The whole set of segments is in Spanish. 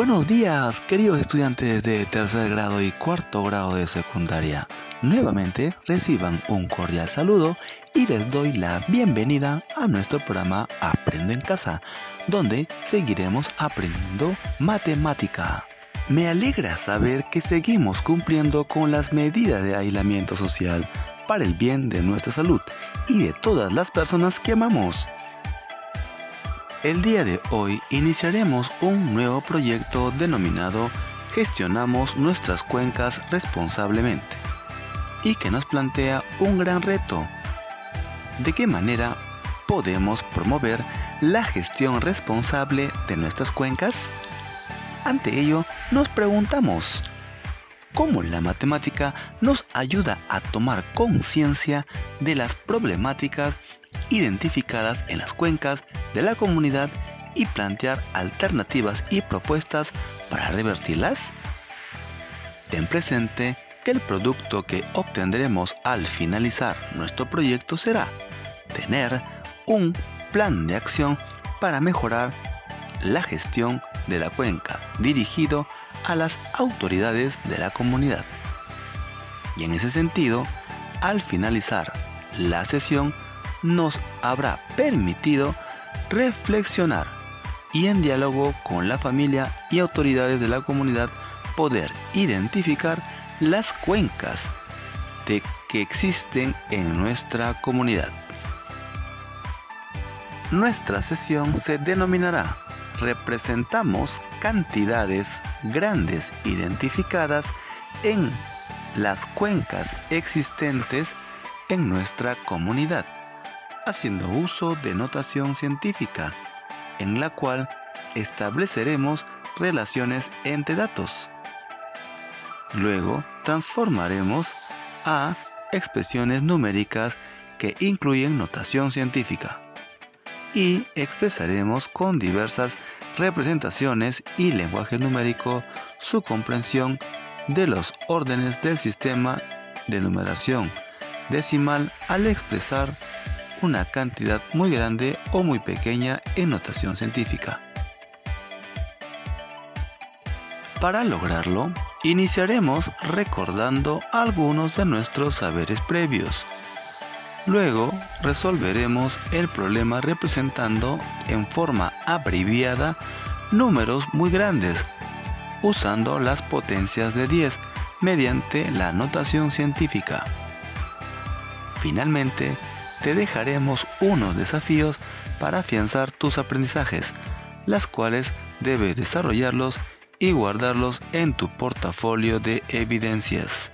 Buenos días, queridos estudiantes de tercer grado y cuarto grado de secundaria. Nuevamente reciban un cordial saludo y les doy la bienvenida a nuestro programa Aprende en casa, donde seguiremos aprendiendo matemática. Me alegra saber que seguimos cumpliendo con las medidas de aislamiento social para el bien de nuestra salud y de todas las personas que amamos. El día de hoy iniciaremos un nuevo proyecto denominado Gestionamos nuestras cuencas responsablemente y que nos plantea un gran reto. ¿De qué manera podemos promover la gestión responsable de nuestras cuencas? Ante ello, nos preguntamos, ¿cómo la matemática nos ayuda a tomar conciencia de las problemáticas identificadas en las cuencas de la comunidad y plantear alternativas y propuestas para revertirlas? Ten presente que el producto que obtendremos al finalizar nuestro proyecto será tener un plan de acción para mejorar la gestión de la cuenca dirigido a las autoridades de la comunidad. Y en ese sentido, al finalizar la sesión, nos habrá permitido reflexionar y en diálogo con la familia y autoridades de la comunidad poder identificar las cuencas de que existen en nuestra comunidad. Nuestra sesión se denominará Representamos cantidades grandes identificadas en las cuencas existentes en nuestra comunidad haciendo uso de notación científica, en la cual estableceremos relaciones entre datos. Luego transformaremos a expresiones numéricas que incluyen notación científica y expresaremos con diversas representaciones y lenguaje numérico su comprensión de los órdenes del sistema de numeración decimal al expresar una cantidad muy grande o muy pequeña en notación científica. Para lograrlo, iniciaremos recordando algunos de nuestros saberes previos. Luego resolveremos el problema representando en forma abreviada números muy grandes, usando las potencias de 10 mediante la notación científica. Finalmente, te dejaremos unos desafíos para afianzar tus aprendizajes, las cuales debes desarrollarlos y guardarlos en tu portafolio de evidencias.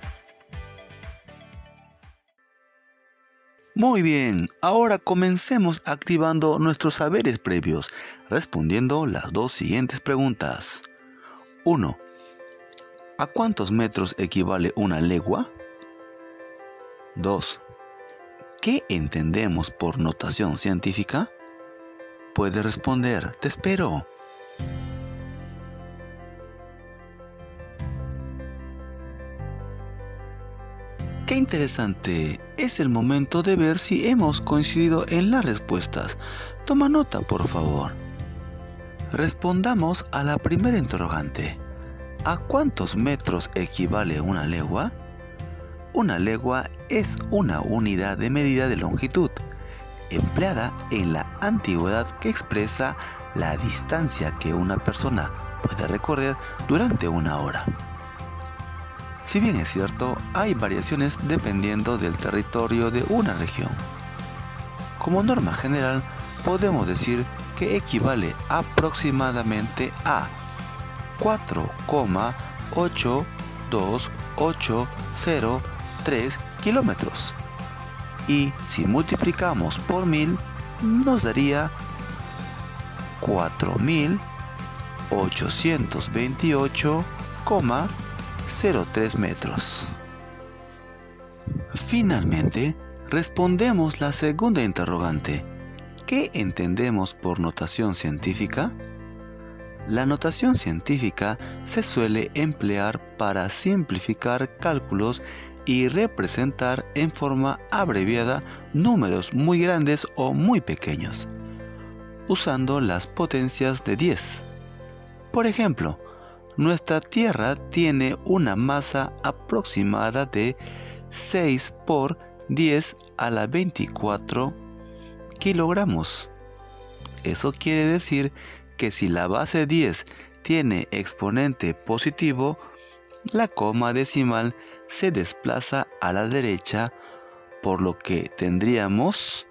Muy bien, ahora comencemos activando nuestros saberes previos, respondiendo las dos siguientes preguntas. 1. ¿A cuántos metros equivale una legua? 2. ¿Qué entendemos por notación científica? Puede responder, te espero. Qué interesante. Es el momento de ver si hemos coincidido en las respuestas. Toma nota, por favor. Respondamos a la primera interrogante. ¿A cuántos metros equivale una legua? Una legua es una unidad de medida de longitud, empleada en la antigüedad que expresa la distancia que una persona puede recorrer durante una hora. Si bien es cierto, hay variaciones dependiendo del territorio de una región. Como norma general, podemos decir que equivale aproximadamente a 4,8280 3 kilómetros. Y si multiplicamos por 1000, nos daría 4828 3,03 metros. Finalmente, respondemos la segunda interrogante. ¿Qué entendemos por notación científica? La notación científica se suele emplear para simplificar cálculos y representar en forma abreviada números muy grandes o muy pequeños, usando las potencias de 10. Por ejemplo, nuestra Tierra tiene una masa aproximada de 6 por 10 a la 24 kilogramos. Eso quiere decir que si la base 10 tiene exponente positivo, la coma decimal se desplaza a la derecha, por lo que tendríamos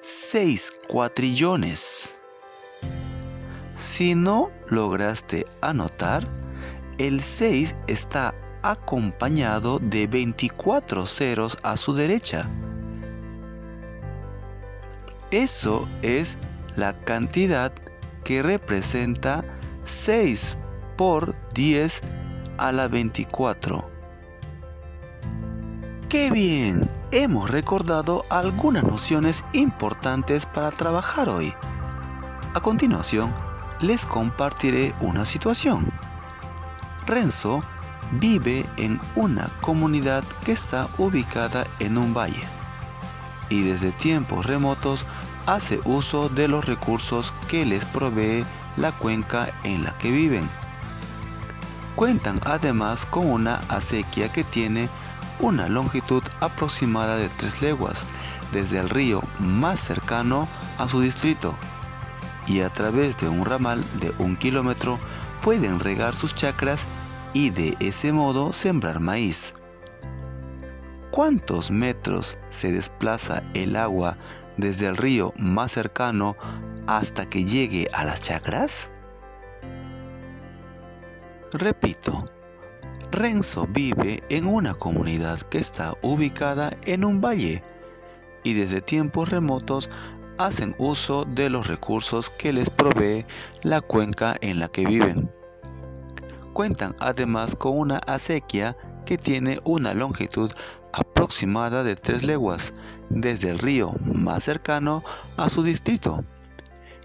6 cuatrillones. Si no lograste anotar, el 6 está acompañado de 24 ceros a su derecha. Eso es la cantidad que representa 6 por 10 a la 24. ¡Qué bien! Hemos recordado algunas nociones importantes para trabajar hoy. A continuación, les compartiré una situación. Renzo vive en una comunidad que está ubicada en un valle y desde tiempos remotos hace uso de los recursos que les provee la cuenca en la que viven. Cuentan además con una acequia que tiene una longitud aproximada de 3 leguas desde el río más cercano a su distrito y a través de un ramal de un kilómetro pueden regar sus chacras y de ese modo sembrar maíz. ¿Cuántos metros se desplaza el agua desde el río más cercano hasta que llegue a las chacras? Repito, Renzo vive en una comunidad que está ubicada en un valle y desde tiempos remotos hacen uso de los recursos que les provee la cuenca en la que viven. Cuentan además con una acequia que tiene una longitud aproximada de 3 leguas desde el río más cercano a su distrito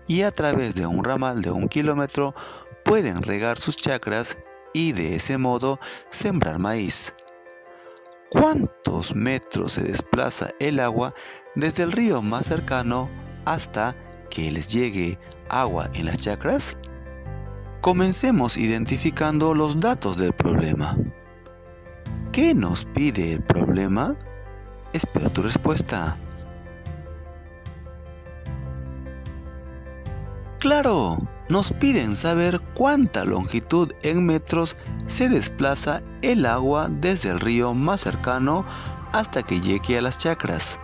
y a través de un ramal de un kilómetro pueden regar sus chacras y de ese modo sembrar maíz. ¿Cuántos metros se desplaza el agua desde el río más cercano hasta que les llegue agua en las chacras? Comencemos identificando los datos del problema. ¿Qué nos pide el problema? Espero tu respuesta. Claro, nos piden saber cuánta longitud en metros se desplaza el agua desde el río más cercano hasta que llegue a las chacras.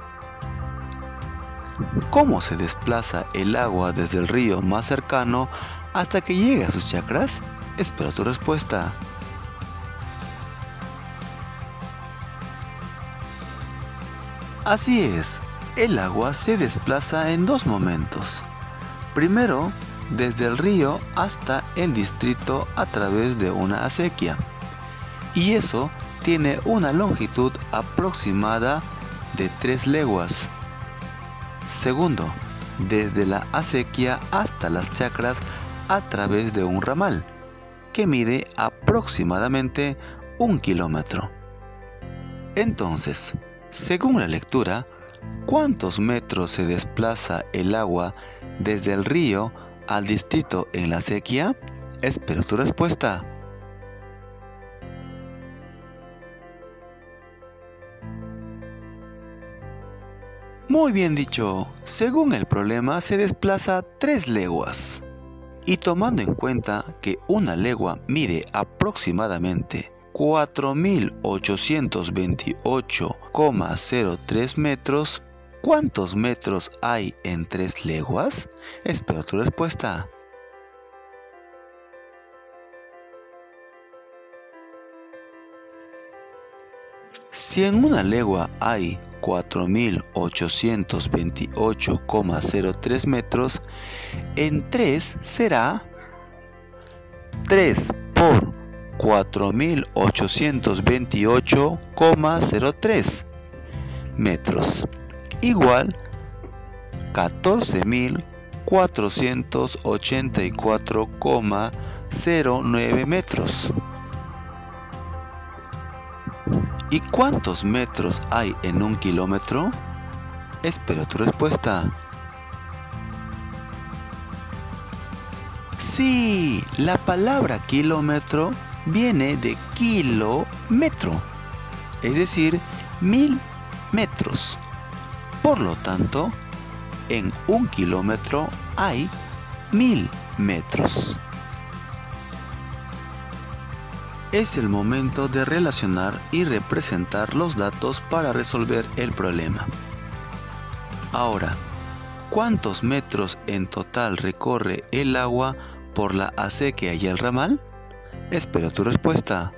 ¿Cómo se desplaza el agua desde el río más cercano hasta que llegue a sus chacras? Espero tu respuesta. Así es, el agua se desplaza en dos momentos. Primero, desde el río hasta el distrito a través de una acequia. Y eso tiene una longitud aproximada de 3 leguas. Segundo, desde la acequia hasta las chacras a través de un ramal, que mide aproximadamente un kilómetro. Entonces, según la lectura, ¿cuántos metros se desplaza el agua desde el río al distrito en la sequía? Espero tu respuesta. Muy bien dicho, según el problema se desplaza 3 leguas. Y tomando en cuenta que una legua mide aproximadamente 4.828,03 metros. ¿Cuántos metros hay en 3 leguas? Espero tu respuesta. Si en una legua hay 4.828,03 metros, en 3 será 3 por 4.828,03 metros igual 14.484,09 metros. ¿Y cuántos metros hay en un kilómetro? Espero tu respuesta. Sí, la palabra kilómetro viene de kilómetro, es decir, mil metros. Por lo tanto, en un kilómetro hay mil metros. Es el momento de relacionar y representar los datos para resolver el problema. Ahora, ¿cuántos metros en total recorre el agua por la acequia y el ramal? Espero tu respuesta.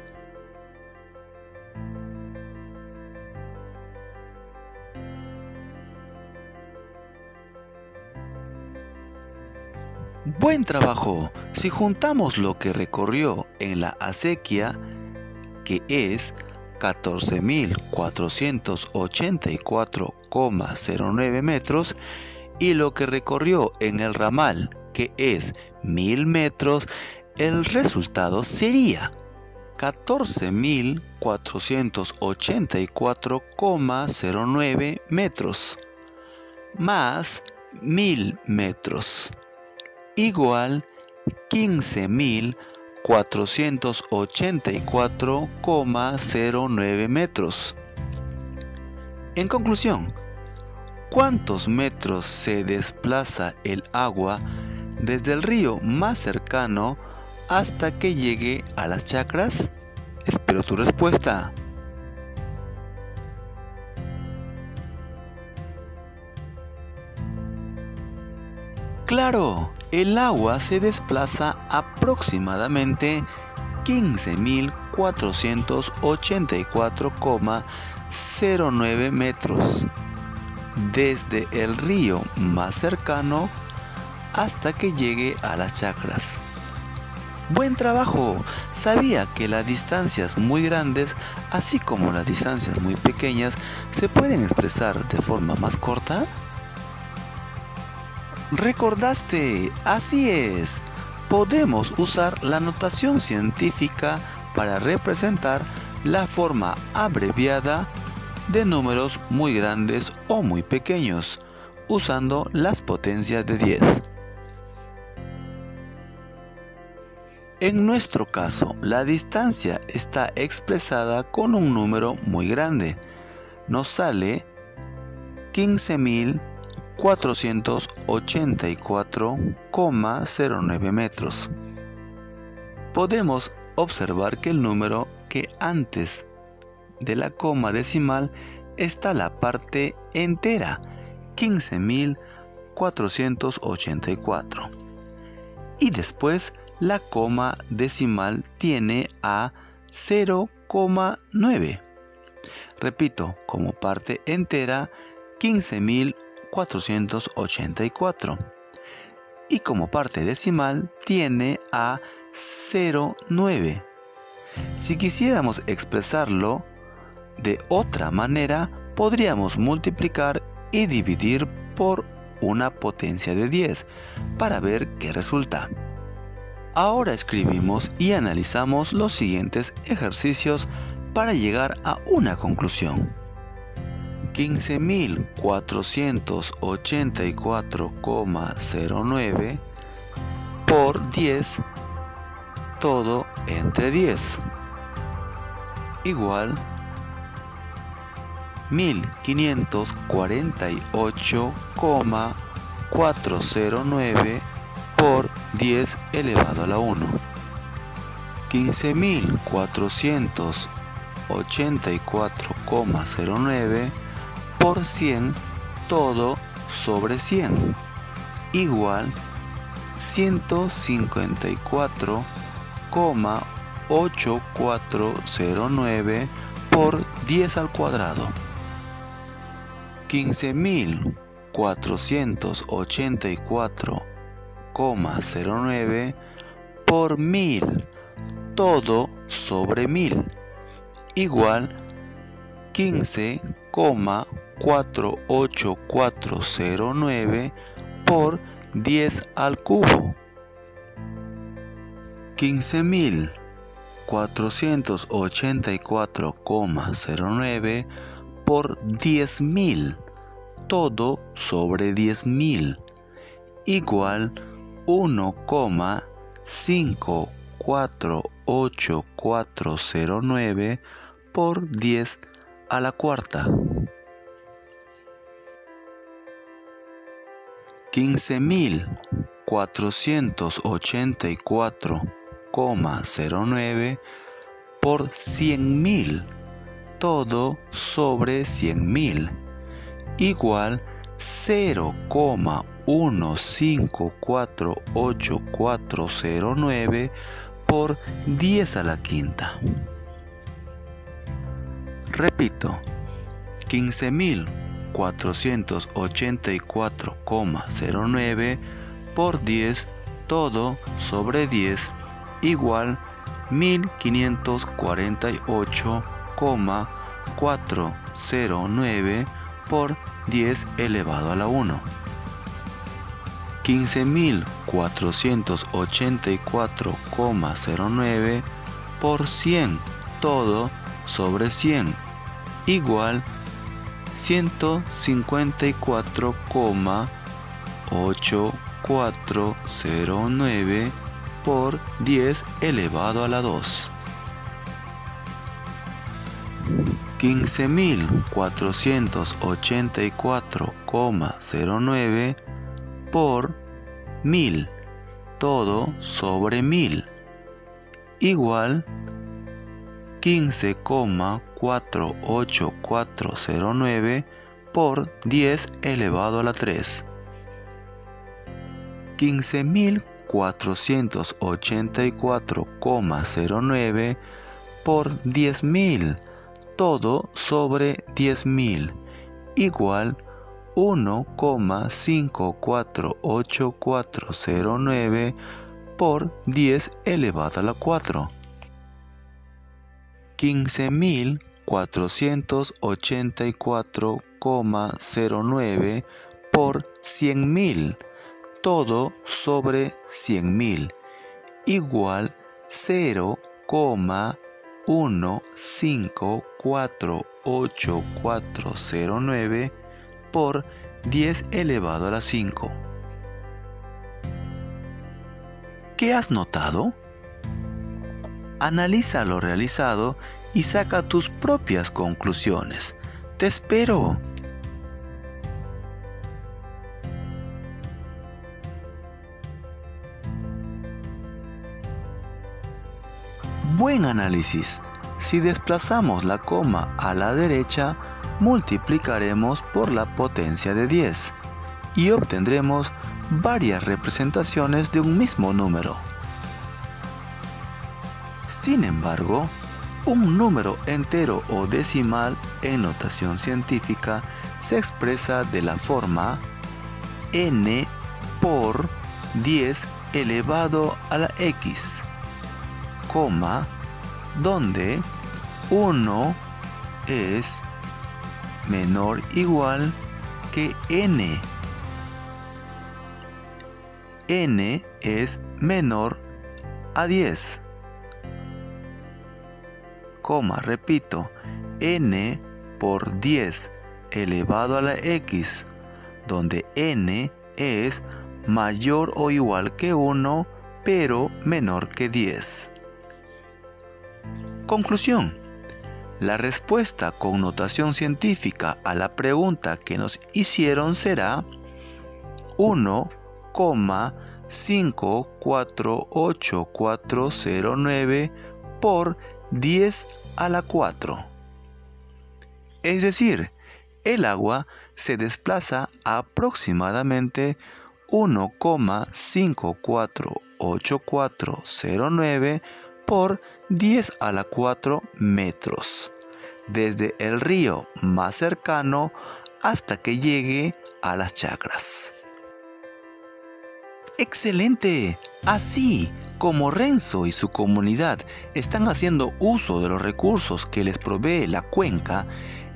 Buen trabajo. Si juntamos lo que recorrió en la acequia, que es 14.484,09 metros, y lo que recorrió en el ramal, que es 1000 metros, el resultado sería 14.484,09 metros más 1000 metros igual 15.484,09 metros. En conclusión, ¿cuántos metros se desplaza el agua desde el río más cercano hasta que llegue a las chacras? Espero tu respuesta. Claro, el agua se desplaza aproximadamente 15.484,09 metros desde el río más cercano hasta que llegue a las chacras. Buen trabajo. Sabía que las distancias muy grandes, así como las distancias muy pequeñas, se pueden expresar de forma más corta. ¿Recordaste? Así es. Podemos usar la notación científica para representar la forma abreviada de números muy grandes o muy pequeños, usando las potencias de 10. En nuestro caso, la distancia está expresada con un número muy grande. Nos sale 15.000 484,09 metros. Podemos observar que el número que antes de la coma decimal está la parte entera, 15.484. Y después la coma decimal tiene a 0,9. Repito, como parte entera, 15.000 484 y como parte decimal tiene a 0,9. Si quisiéramos expresarlo de otra manera, podríamos multiplicar y dividir por una potencia de 10 para ver qué resulta. Ahora escribimos y analizamos los siguientes ejercicios para llegar a una conclusión. 15.484,09 por 10 todo entre 10 igual 1548,409 por 10 elevado a la 1 15.484,09 por 100 todo sobre 100 igual 154,8409 por 10 al cuadrado. 15.484,09 por 1000 todo sobre 1000 igual 15,48409 por 10 al cubo. 15.484,09 por 10.000 todo sobre 10.000 igual 1,548,409 por 10 a la cuarta. 15.484,09 por 100.000 todo sobre 100.000 igual 0,1548,409 por 10 a la quinta. Repito, 15.484,09 por 10 todo sobre 10 igual 1548,409 por 10 elevado a la 1. 15.484,09 por 100 todo sobre 100 igual 154,8409 por 10 elevado a la 2. 15.484,09 por 1000 todo sobre 1000 igual 15,48409 por 10 elevado a la 3. 15.484,09 por 10.000 todo sobre 10.000 igual 1,548,409 por 10 elevado a la 4. 15.484,09 por 100.000 todo sobre 100.000 igual 0,1548,409 por 10 elevado a la 5. ¿Qué has notado? Analiza lo realizado y saca tus propias conclusiones. Te espero. Buen análisis. Si desplazamos la coma a la derecha, multiplicaremos por la potencia de 10 y obtendremos varias representaciones de un mismo número. Sin embargo, un número entero o decimal en notación científica se expresa de la forma n por 10 elevado a la x, donde 1 es menor igual que n. n es menor a 10 repito, n por 10 elevado a la x, donde n es mayor o igual que 1, pero menor que 10. Conclusión. La respuesta con notación científica a la pregunta que nos hicieron será 1,548409 por 10 a la 4. Es decir, el agua se desplaza aproximadamente 1,548409 por 10 a la 4 metros, desde el río más cercano hasta que llegue a las chacras. ¡Excelente! Así Como Renzo y su comunidad están haciendo uso de los recursos que les provee la cuenca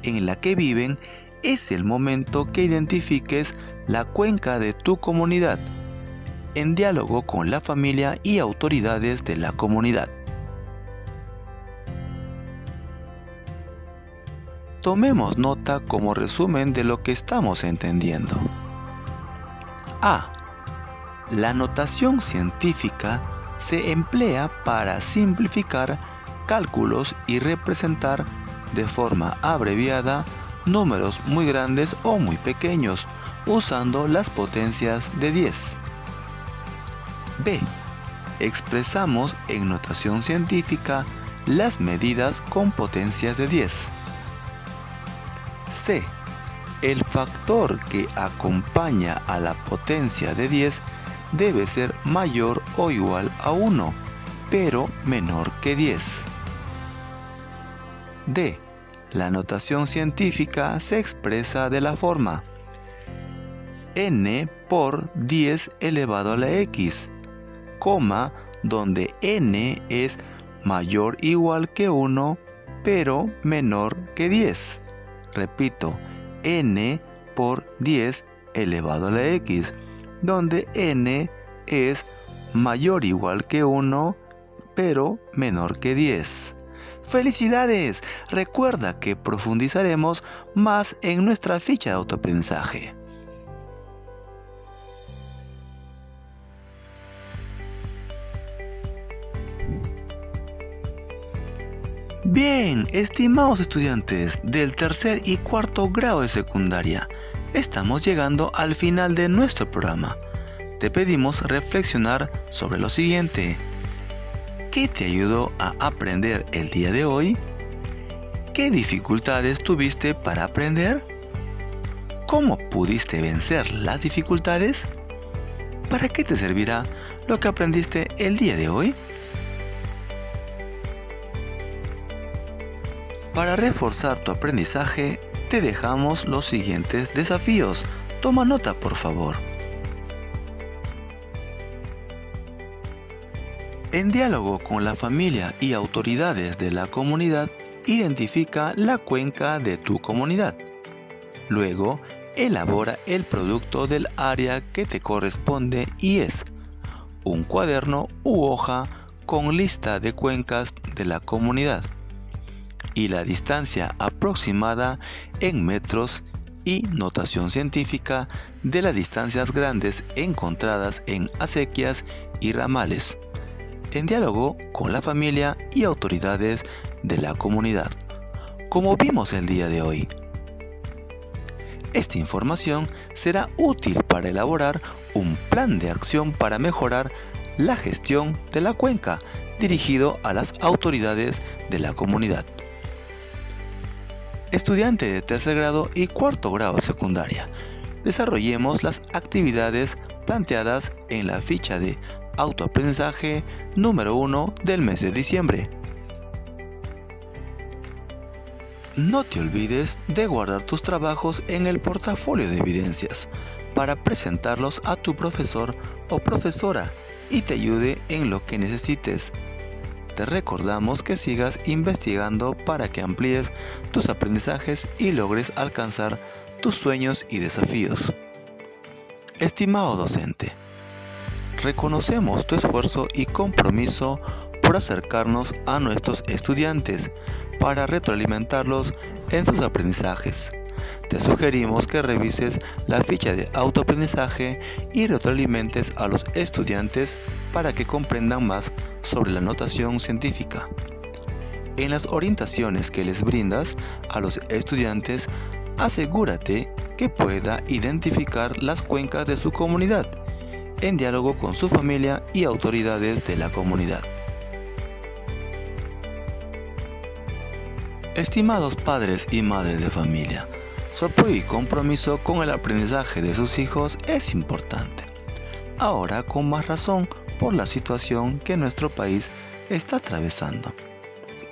en la que viven, es el momento que identifiques la cuenca de tu comunidad en diálogo con la familia y autoridades de la comunidad. Tomemos nota como resumen de lo que estamos entendiendo. A. La notación científica se emplea para simplificar cálculos y representar de forma abreviada números muy grandes o muy pequeños usando las potencias de 10. B. Expresamos en notación científica las medidas con potencias de 10. C. El factor que acompaña a la potencia de 10 debe ser mayor o igual a 1, pero menor que 10. D. La notación científica se expresa de la forma n por 10 elevado a la x, coma, donde n es mayor o igual que 1, pero menor que 10 repito, n por 10 elevado a la x, donde n es mayor o igual que 1, pero menor que 10. ¡Felicidades! Recuerda que profundizaremos más en nuestra ficha de autoaprendizaje. Bien, estimados estudiantes del tercer y cuarto grado de secundaria, estamos llegando al final de nuestro programa. Te pedimos reflexionar sobre lo siguiente. ¿Qué te ayudó a aprender el día de hoy? ¿Qué dificultades tuviste para aprender? ¿Cómo pudiste vencer las dificultades? ¿Para qué te servirá lo que aprendiste el día de hoy? Para reforzar tu aprendizaje, te dejamos los siguientes desafíos. Toma nota, por favor. En diálogo con la familia y autoridades de la comunidad, identifica la cuenca de tu comunidad. Luego, elabora el producto del área que te corresponde y es un cuaderno u hoja con lista de cuencas de la comunidad y la distancia aproximada en metros y notación científica de las distancias grandes encontradas en acequias y ramales, en diálogo con la familia y autoridades de la comunidad, como vimos el día de hoy. Esta información será útil para elaborar un plan de acción para mejorar la gestión de la cuenca dirigido a las autoridades de la comunidad estudiante de tercer grado y cuarto grado secundaria. Desarrollemos las actividades planteadas en la ficha de autoaprendizaje número 1 del mes de diciembre. No te olvides de guardar tus trabajos en el portafolio de evidencias para presentarlos a tu profesor o profesora y te ayude en lo que necesites te recordamos que sigas investigando para que amplíes tus aprendizajes y logres alcanzar tus sueños y desafíos. Estimado docente, reconocemos tu esfuerzo y compromiso por acercarnos a nuestros estudiantes para retroalimentarlos en sus aprendizajes. Te sugerimos que revises la ficha de autoaprendizaje y retroalimentes a los estudiantes para que comprendan más sobre la notación científica. En las orientaciones que les brindas a los estudiantes, asegúrate que pueda identificar las cuencas de su comunidad en diálogo con su familia y autoridades de la comunidad. Estimados padres y madres de familia, su apoyo y compromiso con el aprendizaje de sus hijos es importante. Ahora con más razón por la situación que nuestro país está atravesando.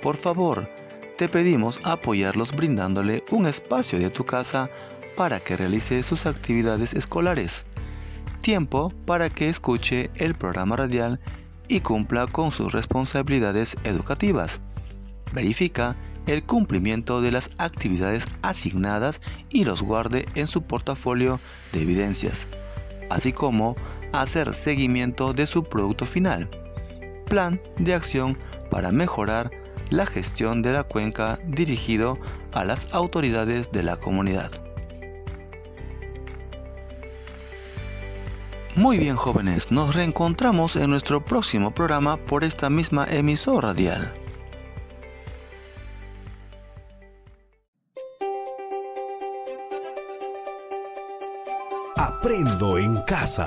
Por favor, te pedimos apoyarlos brindándole un espacio de tu casa para que realice sus actividades escolares, tiempo para que escuche el programa radial y cumpla con sus responsabilidades educativas. Verifica el cumplimiento de las actividades asignadas y los guarde en su portafolio de evidencias, así como hacer seguimiento de su producto final. Plan de acción para mejorar la gestión de la cuenca dirigido a las autoridades de la comunidad. Muy bien jóvenes, nos reencontramos en nuestro próximo programa por esta misma emisora radial. Aprendo en casa.